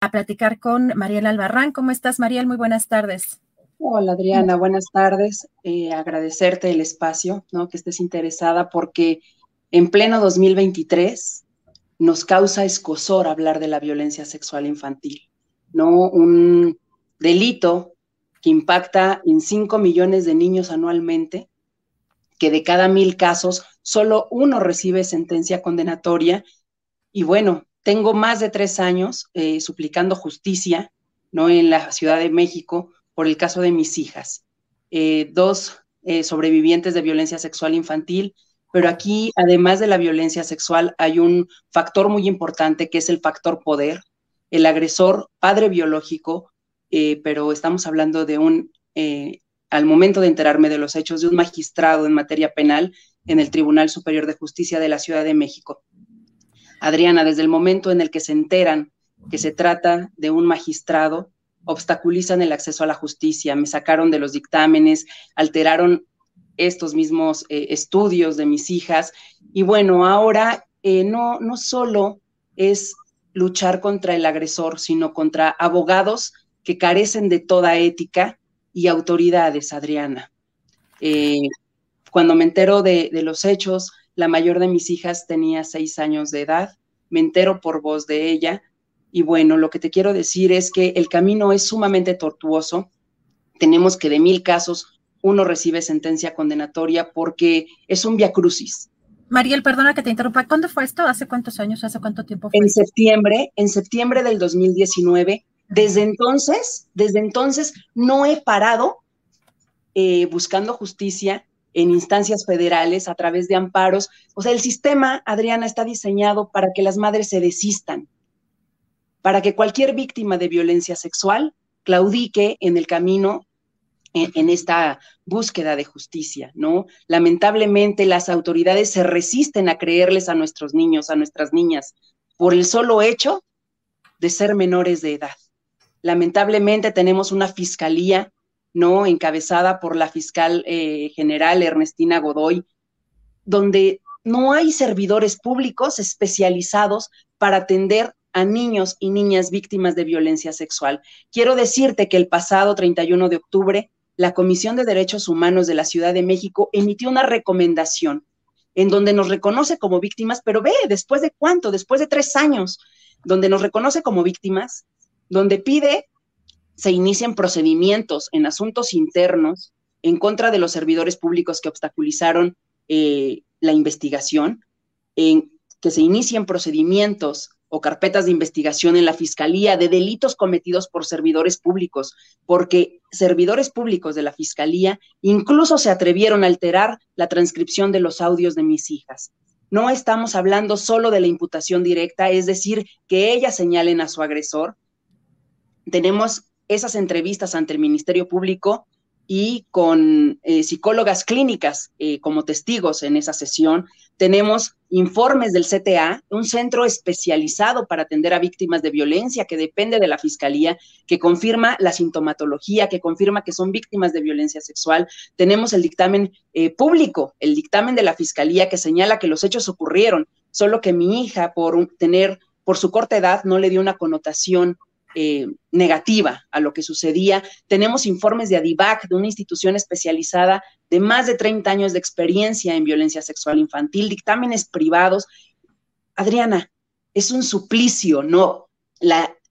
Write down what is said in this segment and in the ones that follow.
A platicar con Mariel Albarrán. ¿Cómo estás, Mariel? Muy buenas tardes. Hola, Adriana. Buenas tardes. Eh, agradecerte el espacio, ¿no? Que estés interesada porque en pleno 2023 nos causa escosor hablar de la violencia sexual infantil, ¿no? Un delito que impacta en 5 millones de niños anualmente, que de cada mil casos solo uno recibe sentencia condenatoria. Y bueno, tengo más de tres años eh, suplicando justicia, ¿no? En la Ciudad de México por el caso de mis hijas, eh, dos eh, sobrevivientes de violencia sexual infantil, pero aquí, además de la violencia sexual, hay un factor muy importante que es el factor poder. El agresor, padre biológico, pero estamos hablando de un, al momento de enterarme de los hechos, de un magistrado en materia penal en el Tribunal Superior de Justicia de la Ciudad de México. Adriana, desde el momento en el que se enteran que se trata de un magistrado, obstaculizan el acceso a la justicia, me sacaron de los dictámenes, alteraron estos mismos eh, estudios de mis hijas. Y bueno, ahora eh, no, no solo es luchar contra el agresor, sino contra abogados que carecen de toda ética y autoridades, Adriana. Eh, cuando me entero de, de, los hechos, la mayor de mis hijas tenía seis años de edad, me entero por voz de ella, y bueno, lo que te quiero decir es que el camino es sumamente tortuoso. Tenemos que de mil casos uno recibe sentencia condenatoria porque es un via crucis. Mariel, perdona que te interrumpa. ¿Cuándo fue esto? ¿Hace cuántos años? ¿Hace cuánto tiempo fue? En septiembre, en septiembre del 2019. Desde entonces, desde entonces no he parado eh, buscando justicia en instancias federales a través de amparos. O sea, el sistema, Adriana, está diseñado para que las madres se desistan, para que cualquier víctima de violencia sexual claudique en el camino en, esta búsqueda de justicia, ¿no? Lamentablemente las autoridades se resisten a creerles a nuestros niños, a nuestras niñas, por el solo hecho de ser menores de edad. Lamentablemente tenemos una fiscalía, ¿no? Encabezada por la fiscal eh, general Ernestina Godoy, donde no hay servidores públicos especializados para atender a niños y niñas víctimas de violencia sexual. Quiero decirte que el pasado 31 de octubre la Comisión de Derechos Humanos de la Ciudad de México emitió una recomendación en donde nos reconoce como víctimas, pero ve, después de cuánto, después de tres años, donde nos reconoce como víctimas, donde pide se inicien procedimientos en asuntos internos en contra de los servidores públicos que obstaculizaron eh, la investigación, en que se inicien procedimientos o carpetas de investigación en la Fiscalía de delitos cometidos por servidores públicos, porque servidores públicos de la Fiscalía incluso se atrevieron a alterar la transcripción de los audios de mis hijas. No estamos hablando solo de la imputación directa, es decir, que ellas señalen a su agresor. Tenemos esas entrevistas ante el Ministerio Público y con eh, psicólogas clínicas eh, como testigos en esa sesión. Tenemos informes del CTA, un centro especializado para atender a víctimas de violencia que depende de la Fiscalía, que confirma la sintomatología, que confirma que son víctimas de violencia sexual. Tenemos el dictamen eh, público, el dictamen de la Fiscalía que señala que los hechos ocurrieron, solo que mi hija, por tener, por su corta edad, no le dio una connotación eh, negativa a lo que sucedía. Tenemos informes de ADIVAC, de una institución especializada de más de 30 años de experiencia en violencia sexual infantil, dictámenes privados. Adriana, es un suplicio, ¿no?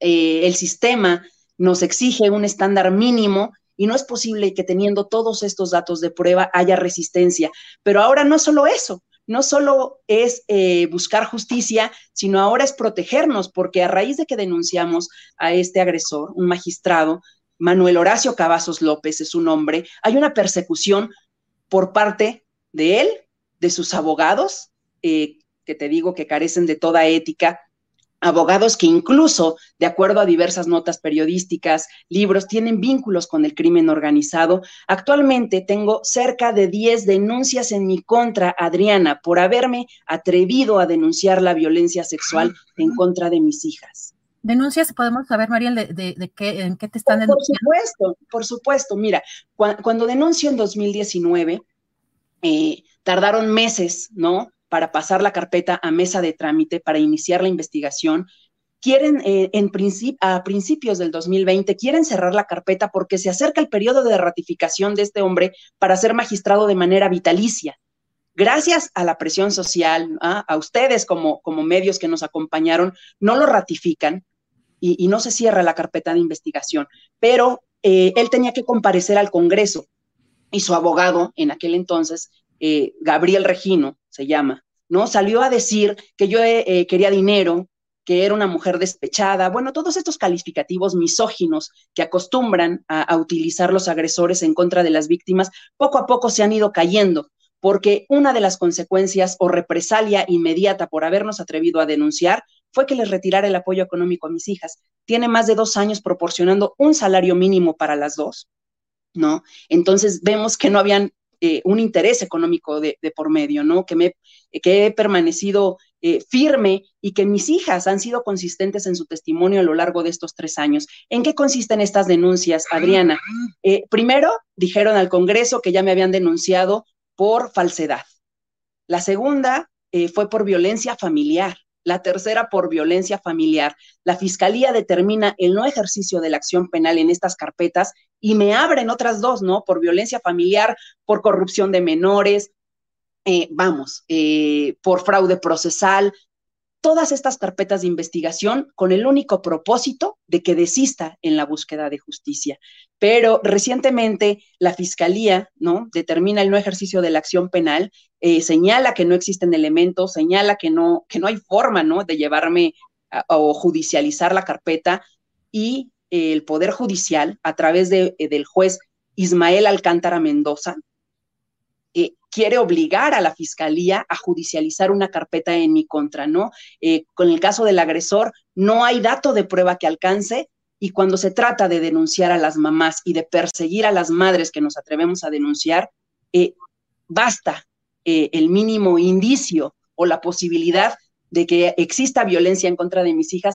Eh, el sistema nos exige un estándar mínimo y no es posible que teniendo todos estos datos de prueba haya resistencia. Pero ahora no solo eso, no solo es eh, buscar justicia, sino ahora es protegernos, porque a raíz de que denunciamos a este agresor, un magistrado, Manuel Horacio Cavazos López es su nombre, hay una persecución por parte de él, de sus abogados, eh, que te digo que carecen de toda ética, abogados que incluso, de acuerdo a diversas notas periodísticas, libros, tienen vínculos con el crimen organizado. Actualmente tengo cerca de 10 denuncias en mi contra, Adriana, por haberme atrevido a denunciar la violencia sexual en contra de mis hijas. ¿Denuncias? ¿Podemos saber, Mariel, de, qué, en qué te están denunciando? Por supuesto, por supuesto. Mira, cuando, denuncio en 2019, eh, tardaron meses, ¿no? Para pasar la carpeta a mesa de trámite para iniciar la investigación. Quieren, eh, en a principios del 2020, quieren cerrar la carpeta porque se acerca el periodo de ratificación de este hombre para ser magistrado de manera vitalicia. Gracias a la presión social, ¿ah? a ustedes como, como medios que nos acompañaron, no lo ratifican y, no se cierra la carpeta de investigación, pero eh, él tenía que comparecer al Congreso y su abogado en aquel entonces eh, Gabriel Regino, se llama, ¿no? Salió a decir que yo eh, eh, quería dinero, que era una mujer despechada, bueno, todos estos calificativos misóginos que acostumbran a, utilizar los agresores en contra de las víctimas, poco a poco se han ido cayendo, porque una de las consecuencias o represalia inmediata por habernos atrevido a denunciar fue que les retirara el apoyo económico a mis hijas. Tiene más de dos años proporcionando un salario mínimo para las dos, ¿no? Entonces vemos que no habían eh, un interés económico de, por medio, ¿no? Que, me, que he permanecido eh, firme y que mis hijas han sido consistentes en su testimonio a lo largo de estos tres años. ¿En qué consisten estas denuncias, Adriana? Eh, primero, dijeron al Congreso que ya me habían denunciado por falsedad. La segunda fue por violencia familiar la tercera por violencia familiar. La Fiscalía determina el no ejercicio de la acción penal en estas carpetas y me abren otras dos, ¿no? Por violencia familiar, por corrupción de menores, eh, vamos, eh, por fraude procesal, todas estas carpetas de investigación con el único propósito de que desista en la búsqueda de justicia. Pero recientemente la Fiscalía, ¿no? Determina el no ejercicio de la acción penal, eh, señala que no existen elementos, señala que no, que no hay forma, ¿no? De llevarme o judicializar la carpeta y el Poder Judicial, a través de, eh, del juez Ismael Alcántara Mendoza, eh, quiere obligar a la fiscalía a judicializar una carpeta en mi contra, ¿no? Eh, con el caso del agresor, no hay dato de prueba que alcance y cuando se trata de denunciar a las mamás y de perseguir a las madres que nos atrevemos a denunciar, basta el mínimo indicio o la posibilidad de que exista violencia en contra de mis hijas.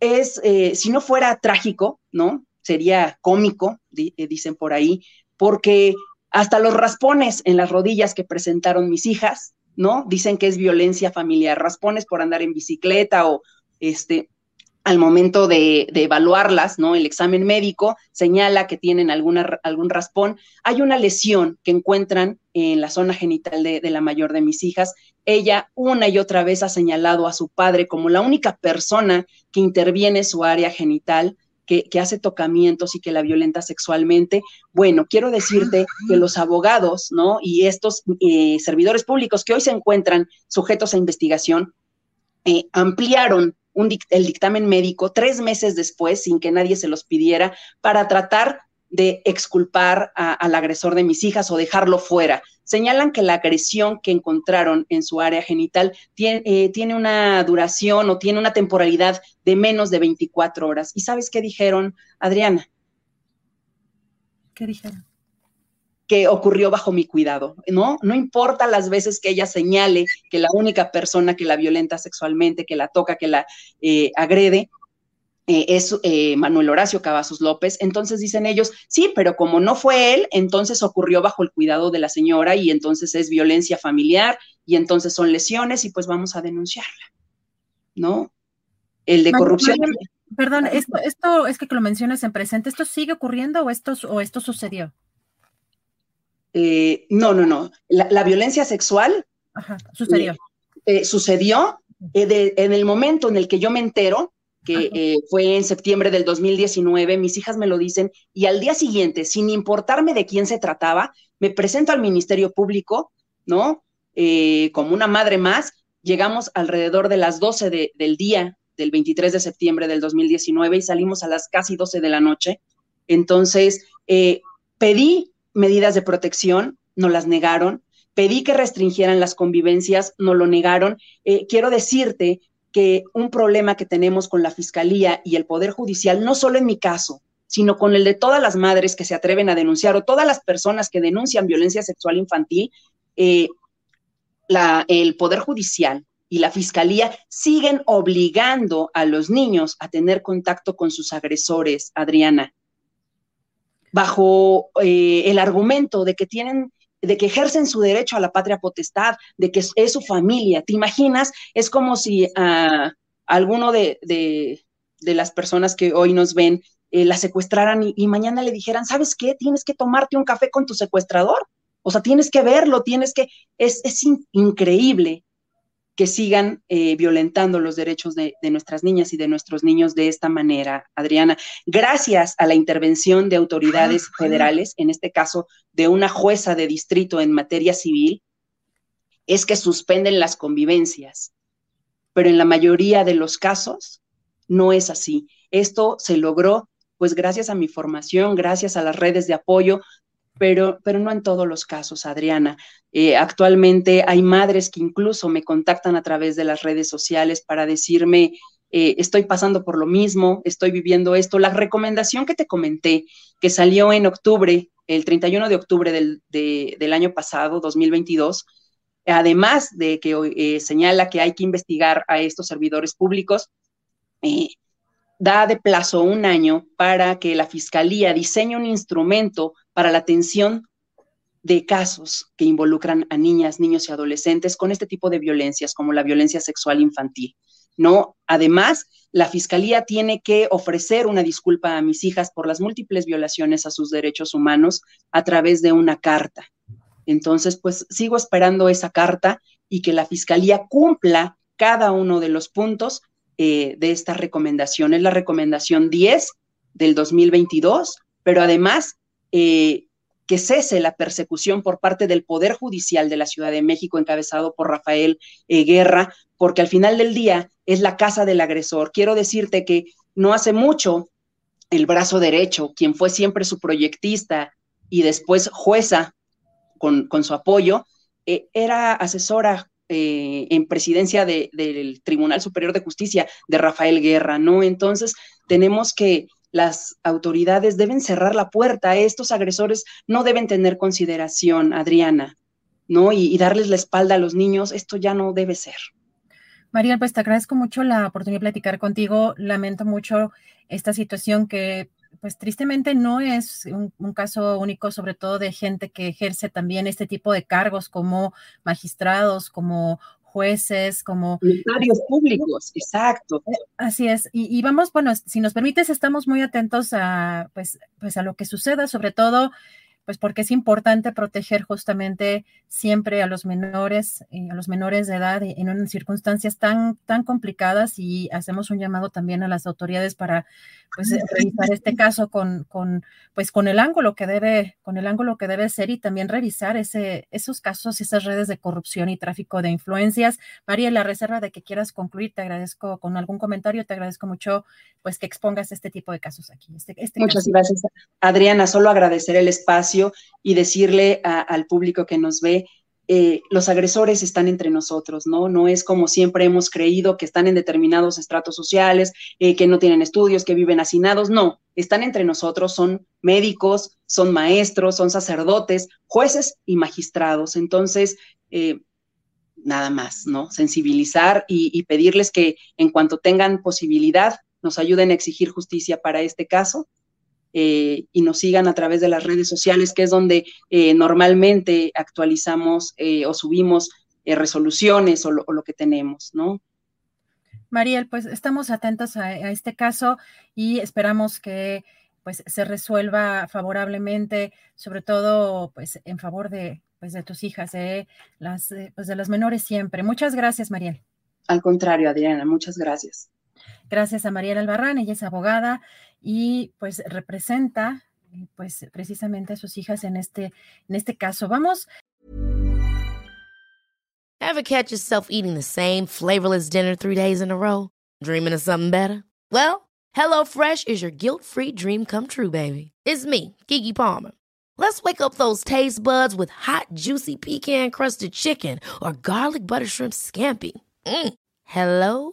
Es, eh, si no fuera trágico, ¿no? Sería cómico, eh, dicen por ahí, porque hasta los raspones en las rodillas que presentaron mis hijas, ¿no? Dicen que es violencia familiar, raspones por andar en bicicleta o este, al momento de, evaluarlas, ¿no? El examen médico señala que tienen algún raspón. Hay una lesión que encuentran en la zona genital de, la mayor de mis hijas. Ella una y otra vez ha señalado a su padre como la única persona que interviene en su área genital, que, hace tocamientos y que la violenta sexualmente. Bueno, quiero decirte que los abogados, ¿no? Y estos eh, servidores públicos que hoy se encuentran sujetos a investigación, eh, ampliaron el dictamen médico tres meses después, sin que nadie se los pidiera, para tratar de exculpar al agresor de mis hijas o dejarlo fuera. Señalan que la agresión que encontraron en su área genital tiene, eh, tiene, una duración o tiene una temporalidad de menos de 24 horas. ¿Y sabes qué dijeron, Adriana? ¿Qué dijeron? Que ocurrió bajo mi cuidado, ¿no? No importa las veces que ella señale que la única persona que la violenta sexualmente, que la toca, que la eh, agrede, eh, es eh, Manuel Horacio Cavazos López. Entonces dicen ellos, sí, pero como no fue él, entonces ocurrió bajo el cuidado de la señora y entonces es violencia familiar y entonces son lesiones y pues vamos a denunciarla, ¿no? El de corrupción. perdón, esto, esto es que lo mencionas en presente, ¿esto sigue ocurriendo o esto, o esto sucedió? Eh, no, no, no. La, violencia sexual sucedió. Eh, sucedió eh, en el momento en el que yo me entero, que fue en septiembre del 2019, mis hijas me lo dicen, y al día siguiente, sin importarme de quién se trataba, me presento al Ministerio Público, ¿no? como una madre más, llegamos alrededor de las 12 del día del 23 de septiembre del 2019 y salimos a las casi 12 de la noche. Entonces, pedí medidas de protección, no las negaron. Pedí que restringieran las convivencias, no lo negaron. Eh, quiero decirte que un problema que tenemos con la Fiscalía y el Poder Judicial, no solo en mi caso, sino con el de todas las madres que se atreven a denunciar o todas las personas que denuncian violencia sexual infantil, eh, el Poder Judicial y la Fiscalía siguen obligando a los niños a tener contacto con sus agresores, Adriana bajo eh, el argumento de que tienen de que ejercen su derecho a la patria potestad, de que es, su familia. ¿Te imaginas? Es como si a alguno de, las personas que hoy nos ven eh, la secuestraran y, mañana le dijeran, ¿sabes qué? Tienes que tomarte un café con tu secuestrador. O sea, tienes que verlo, tienes que... Es, es increíble que sigan eh, violentando los derechos de, nuestras niñas y de nuestros niños de esta manera, Adriana. Gracias a la intervención de autoridades federales, en este caso de una jueza de distrito en materia civil, es que suspenden las convivencias. Pero en la mayoría de los casos no es así. Esto se logró pues gracias a mi formación, gracias a las redes de apoyo pero, pero no en todos los casos, Adriana. Eh, actualmente hay madres que incluso me contactan a través de las redes sociales para decirme, eh, estoy pasando por lo mismo, estoy viviendo esto. La recomendación que te comenté, que salió en octubre, el 31 de octubre del, del año pasado, 2022, además de que eh, señala que hay que investigar a estos servidores públicos, da de plazo un año para que la Fiscalía diseñe un instrumento para la atención de casos que involucran a niñas, niños y adolescentes con este tipo de violencias, como la violencia sexual infantil. ¿no? Además, la Fiscalía tiene que ofrecer una disculpa a mis hijas por las múltiples violaciones a sus derechos humanos a través de una carta. Entonces, pues sigo esperando esa carta y que la Fiscalía cumpla cada uno de los puntos eh, de esta recomendación. Es la recomendación 10 del 2022, pero además eh, que cese la persecución por parte del Poder Judicial de la Ciudad de México, encabezado por Rafael eh, Guerra, porque al final del día es la casa del agresor. Quiero decirte que no hace mucho el brazo derecho, quien fue siempre su proyectista y después jueza con, su apoyo, era asesora eh, en presidencia del Tribunal Superior de Justicia de Rafael Guerra, ¿no? Entonces, tenemos que las autoridades deben cerrar la puerta, estos agresores no deben tener consideración, Adriana, ¿no? Y, y darles la espalda a los niños, esto ya no debe ser. María, pues te agradezco mucho la oportunidad de platicar contigo. Lamento mucho esta situación que pues tristemente no es un, caso único, sobre todo de gente que ejerce también este tipo de cargos como magistrados, como jueces, como... Notarios públicos, exacto. Eh, así es. Y, y, vamos, bueno, si nos permites, estamos muy atentos a, pues, pues a lo que suceda, sobre todo pues porque es importante proteger justamente siempre a los menores, eh, a los menores de edad en circunstancias tan, tan complicadas y hacemos un llamado también a las autoridades para pues revisar este caso con, con, pues con el ángulo que debe, con el ángulo que debe ser y también revisar ese, esos casos, esas redes de corrupción y tráfico de influencias. María, la reserva de que quieras concluir, te agradezco con algún comentario, te agradezco mucho pues que expongas este tipo de casos aquí. Este, este Muchas gracias, Adriana. Solo agradecer el espacio y decirle al público que nos ve, eh, los agresores están entre nosotros, ¿no? No es como siempre hemos creído que están en determinados estratos sociales, eh, que no tienen estudios, que viven hacinados, no, están entre nosotros, son médicos, son maestros, son sacerdotes, jueces y magistrados. Entonces, eh, nada más, ¿no? Sensibilizar y pedirles que en cuanto tengan posibilidad, nos ayuden a exigir justicia para este caso eh, y nos sigan a través de las redes sociales, que es donde eh, normalmente actualizamos eh, o subimos resoluciones o lo, que tenemos, ¿no? Mariel, pues estamos atentos a, este caso y esperamos que pues se resuelva favorablemente, sobre todo pues en favor de pues de tus hijas, de las pues de las menores siempre. Muchas gracias, Mariel. Al contrario, Adriana, muchas gracias. Gracias a Mariel Albarrán, ella es abogada y pues representa pues precisamente a sus hijas en este en este caso. Vamos. Ever catch yourself eating the same flavorless dinner three days in a row? Dreaming of something better? Well, HelloFresh is your guilt-free dream come true, baby. It's me, Kiki Palmer. Let's wake up those taste buds with hot, juicy pecan-crusted chicken or garlic butter shrimp scampi. Mm. Hello